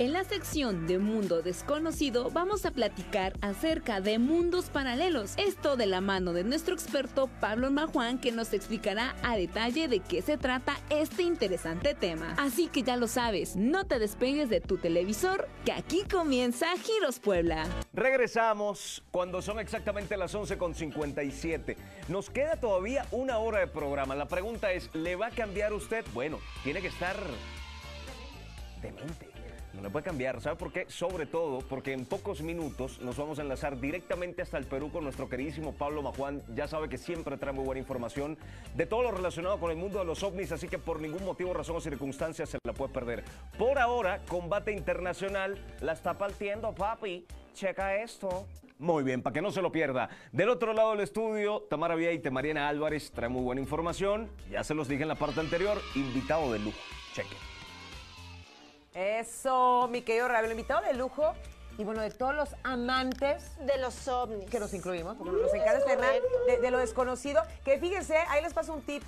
En la sección de Mundo Desconocido vamos a platicar acerca de mundos paralelos, esto de la mano de nuestro experto Pablo Majuan que nos explicará a detalle de qué se trata este interesante tema. Así que ya lo sabes, no te despegues de tu televisor, que aquí comienza Giros Puebla. Regresamos cuando son exactamente las 11.57. Nos queda todavía una hora de programa. La pregunta es, ¿le va a cambiar usted? Bueno, tiene que estar demente. No puede cambiar, ¿sabe por qué? Sobre todo porque en pocos minutos nos vamos a enlazar directamente hasta el Perú con nuestro queridísimo Pablo Majuan. Ya sabe que siempre trae muy buena información de todo lo relacionado con el mundo de los ovnis, así que por ningún motivo, razón o circunstancia se la puede perder. Por ahora, combate internacional la está partiendo, papi. Checa esto. Muy bien, para que no se lo pierda. Del otro lado del estudio, Tamara Vieite, Mariana Álvarez trae muy buena información. Ya se los dije en la parte anterior, invitado de lujo. Cheque. Eso, mi querido Rabelo, invitado de lujo. Y bueno, de todos los amantes de los ovnis. que nos incluimos, porque nos encanta este de, de lo desconocido. Que fíjense, ahí les paso un tip.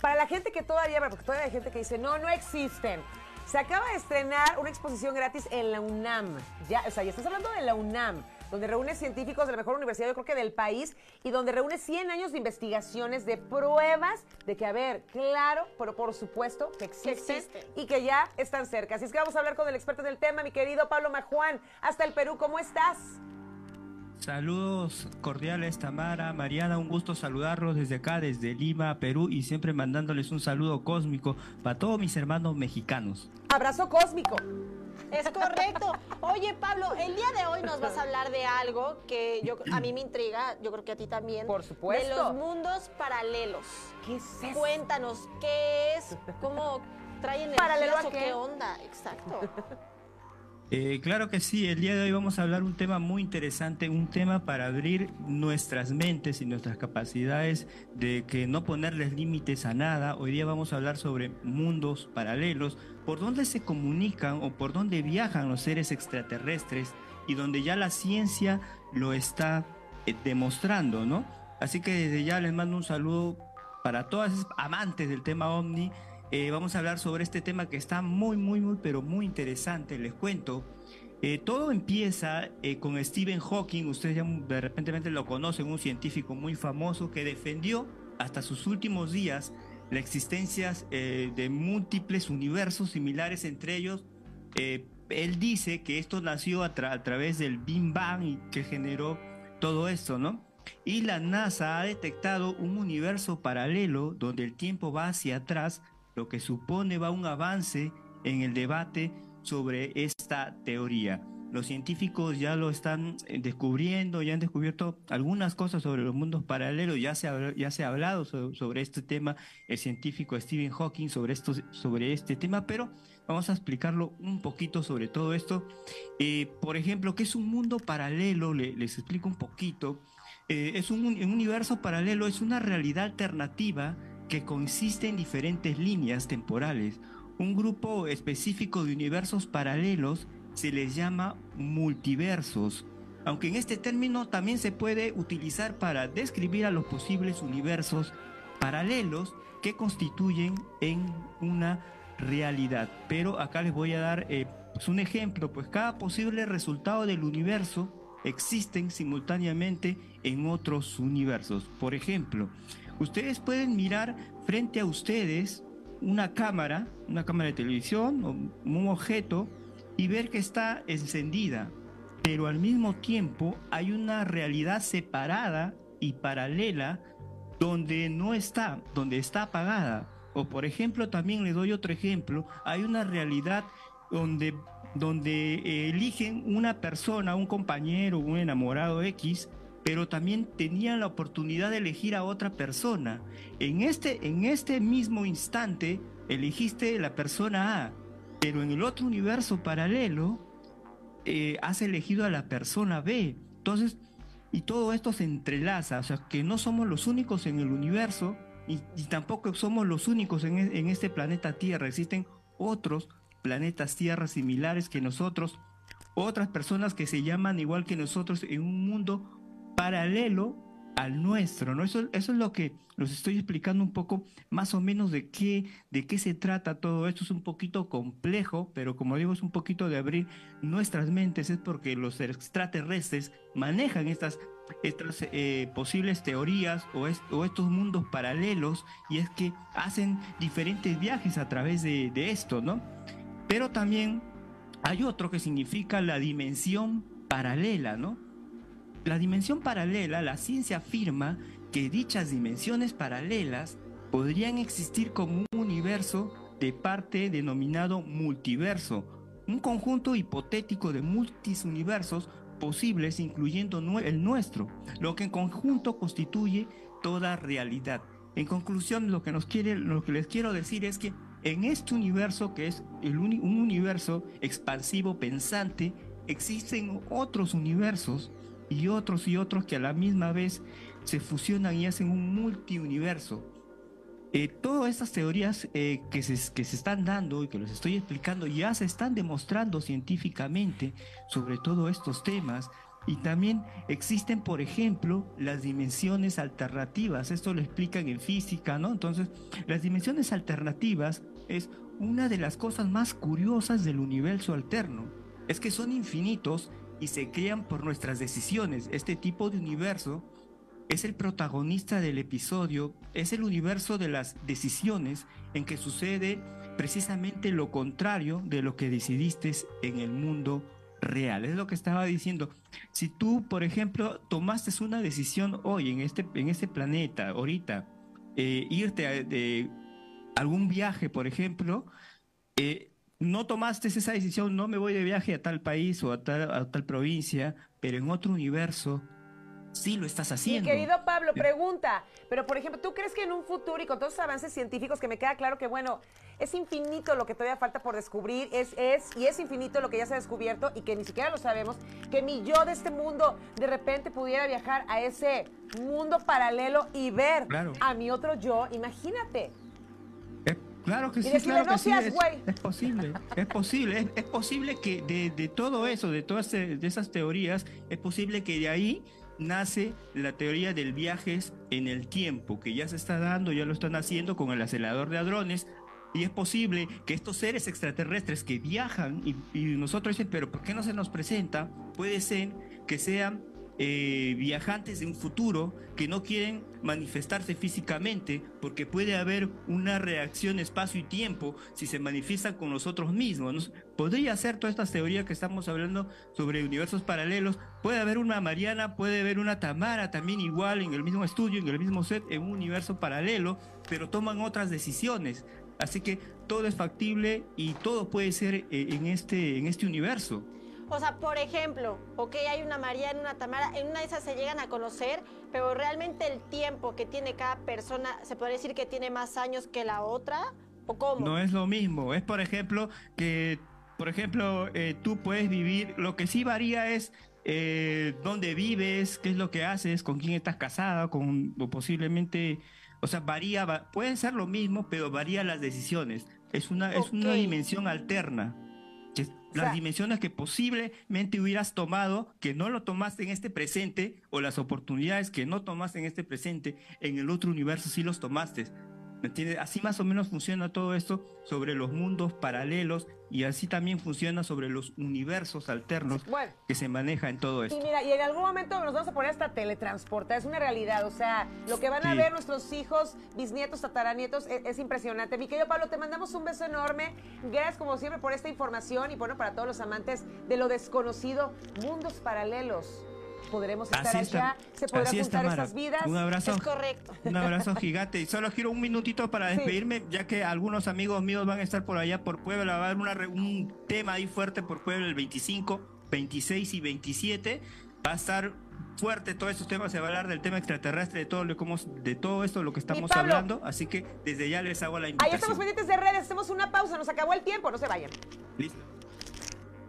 Para la gente que todavía, porque todavía hay gente que dice, no, no existen. Se acaba de estrenar una exposición gratis en la UNAM. Ya, o sea, ya estás hablando de la UNAM, donde reúne científicos de la mejor universidad, yo creo que del país, y donde reúne 100 años de investigaciones, de pruebas de que, a ver, claro, pero por supuesto que existen, existen. y que ya están cerca. Así es que vamos a hablar con el experto en el tema, mi querido Pablo Majuan, hasta el Perú. ¿Cómo estás? Saludos cordiales Tamara, Mariana, un gusto saludarlos desde acá, desde Lima, Perú y siempre mandándoles un saludo cósmico para todos mis hermanos mexicanos. Abrazo cósmico. Es correcto. Oye, Pablo, el día de hoy nos vas a hablar de algo que yo, a mí me intriga, yo creo que a ti también. Por supuesto. De los mundos paralelos. ¿Qué es eso? Cuéntanos, ¿qué es? ¿Cómo traen ¿Paralelo energías a o qué? qué onda? Exacto. Eh, claro que sí, el día de hoy vamos a hablar un tema muy interesante, un tema para abrir nuestras mentes y nuestras capacidades de que no ponerles límites a nada. Hoy día vamos a hablar sobre mundos paralelos, por dónde se comunican o por dónde viajan los seres extraterrestres y donde ya la ciencia lo está eh, demostrando, ¿no? Así que desde ya les mando un saludo para todas amantes del tema ovni. Eh, vamos a hablar sobre este tema que está muy, muy, muy, pero muy interesante. Les cuento. Eh, todo empieza eh, con Stephen Hawking. Ustedes ya de repente lo conocen, un científico muy famoso que defendió hasta sus últimos días la existencia eh, de múltiples universos similares entre ellos. Eh, él dice que esto nació a, tra- a través del Big Bang y que generó todo esto, ¿no? Y la NASA ha detectado un universo paralelo donde el tiempo va hacia atrás, lo que supone va un avance en el debate sobre esta teoría. Los científicos ya lo están eh, descubriendo, ya han descubierto algunas cosas sobre los mundos paralelos, ya se ha, ya se ha hablado so- sobre este tema, el científico Stephen Hawking sobre, esto, sobre este tema, pero vamos a explicarlo un poquito sobre todo esto. Eh, por ejemplo, ¿qué es un mundo paralelo? Le- les explico un poquito. Eh, es un, un universo paralelo, es una realidad alternativa que consiste en diferentes líneas temporales. Un grupo específico de universos paralelos se les llama multiversos, aunque en este término también se puede utilizar para describir a los posibles universos paralelos que constituyen en una realidad. Pero acá les voy a dar eh, pues un ejemplo, pues cada posible resultado del universo existen simultáneamente en otros universos. Por ejemplo, ustedes pueden mirar frente a ustedes una cámara, una cámara de televisión o un objeto y ver que está encendida, pero al mismo tiempo hay una realidad separada y paralela donde no está, donde está apagada. O por ejemplo, también le doy otro ejemplo, hay una realidad donde, donde eh, eligen una persona, un compañero, un enamorado X, pero también tenían la oportunidad de elegir a otra persona. En este, en este mismo instante elegiste la persona A, pero en el otro universo paralelo eh, has elegido a la persona B. Entonces, y todo esto se entrelaza, o sea, que no somos los únicos en el universo y, y tampoco somos los únicos en, en este planeta Tierra. Existen otros planetas Tierra similares que nosotros, otras personas que se llaman igual que nosotros en un mundo paralelo al nuestro, ¿no? Eso, eso es lo que los estoy explicando un poco más o menos de qué, de qué se trata todo esto. Es un poquito complejo, pero como digo, es un poquito de abrir nuestras mentes, es porque los extraterrestres manejan estas, estas eh, posibles teorías o, o, estos mundos paralelos y es que hacen diferentes viajes a través de esto, ¿no? Pero también hay otro que significa la dimensión paralela, ¿no? La dimensión paralela, la ciencia afirma que dichas dimensiones paralelas podrían existir como un universo de parte denominado multiverso, un conjunto hipotético de multisuniversos posibles incluyendo el nuestro, lo que en conjunto constituye toda realidad. En conclusión, lo que, nos quiere, lo que les quiero decir es que en este universo, que es un universo expansivo pensante, existen otros universos y otros y otros que a la misma vez se fusionan y hacen un multiuniverso. Eh, todas estas teorías eh, que, se, que se están dando y que los estoy explicando ya se están demostrando científicamente sobre todos estos temas y también existen, por ejemplo, las dimensiones alternativas. Esto lo explican en física, ¿no? Entonces, las dimensiones alternativas es una de las cosas más curiosas del universo alterno. Es que son infinitos y se crean por nuestras decisiones. Este tipo de universo es el protagonista del episodio, es el universo de las decisiones en que sucede precisamente lo contrario de lo que decidiste en el mundo real. Es lo que estaba diciendo. Si tú, por ejemplo, tomaste una decisión hoy en este, en este planeta, ahorita, eh, irte a algún viaje, por ejemplo, eh, no tomaste esa decisión, no me voy de viaje a tal país o a tal, tal provincia, pero en otro universo sí lo estás haciendo. Mi querido Pablo, pregunta, pero por ejemplo, ¿tú crees que en un futuro y con todos los avances científicos que me queda claro que, bueno, es infinito lo que todavía falta por descubrir, es, es, y es infinito lo que ya se ha descubierto y que ni siquiera lo sabemos, que mi yo de este mundo de repente pudiera viajar a ese mundo paralelo y ver a mi otro yo, imagínate. Claro que sí, claro que sí, es, posible, es posible, es, posible que de, todo eso, de todas de esas teorías, es posible que de ahí nace la teoría del viajes en el tiempo, que ya se está dando, ya lo están haciendo con el acelerador de hadrones, y es posible que estos seres extraterrestres que viajan y, y nosotros dicen, pero ¿por qué no se nos presenta? Puede ser que sean eh, viajantes de un futuro que no quieren manifestarse físicamente porque puede haber una reacción espacio y tiempo si se manifiestan con nosotros mismos. Podría ser todas estas teorías que estamos hablando sobre universos paralelos. Puede haber una Mariana, puede haber una Tamara también igual en el mismo estudio, en el mismo set, en un universo paralelo, pero toman otras decisiones. Así que todo es factible y todo puede ser eh, en este, en este universo. O sea, por ejemplo, ok, hay una María en una Tamara, en una de esas se llegan a conocer, pero realmente el tiempo que tiene cada persona, ¿se puede decir que tiene más años que la otra? ¿O cómo? No es lo mismo. Es, por ejemplo, que, por ejemplo, eh, tú puedes vivir, lo que sí varía es eh, dónde vives, qué es lo que haces, con quién estás casada, con, o posiblemente, o sea, varía, pueden ser lo mismo, pero varía las decisiones. Es una, es una dimensión alterna las dimensiones que posiblemente hubieras tomado, que no lo tomaste en este presente, o las oportunidades que no tomaste en este presente, en el otro universo sí los tomaste. Así más o menos funciona todo esto sobre los mundos paralelos y así también funciona sobre los universos alternos que se maneja en todo esto. Y mira, y en algún momento nos vamos a poner hasta teletransportar, es una realidad, o sea, lo que van a ver nuestros hijos, bisnietos, tataranietos, es, es, impresionante. Mi querido Pablo, te mandamos un beso enorme, gracias como siempre por esta información y bueno, para todos los amantes de lo desconocido, mundos paralelos podremos estar allá, se podrán juntar estas vidas. Un abrazo. Es correcto. Un abrazo gigante. Y solo quiero un minutito para despedirme, ya que algunos amigos míos van a estar por allá por Puebla. Va a haber un tema ahí fuerte por Puebla el 25, 26 y 27. Va a estar fuerte todos estos temas, se va a hablar del tema extraterrestre, de todo, lo, de todo esto, lo que estamos hablando, así que desde ya les hago la invitación. Ahí estamos pendientes de redes, hacemos una pausa, nos acabó el tiempo, no se vayan. Listo.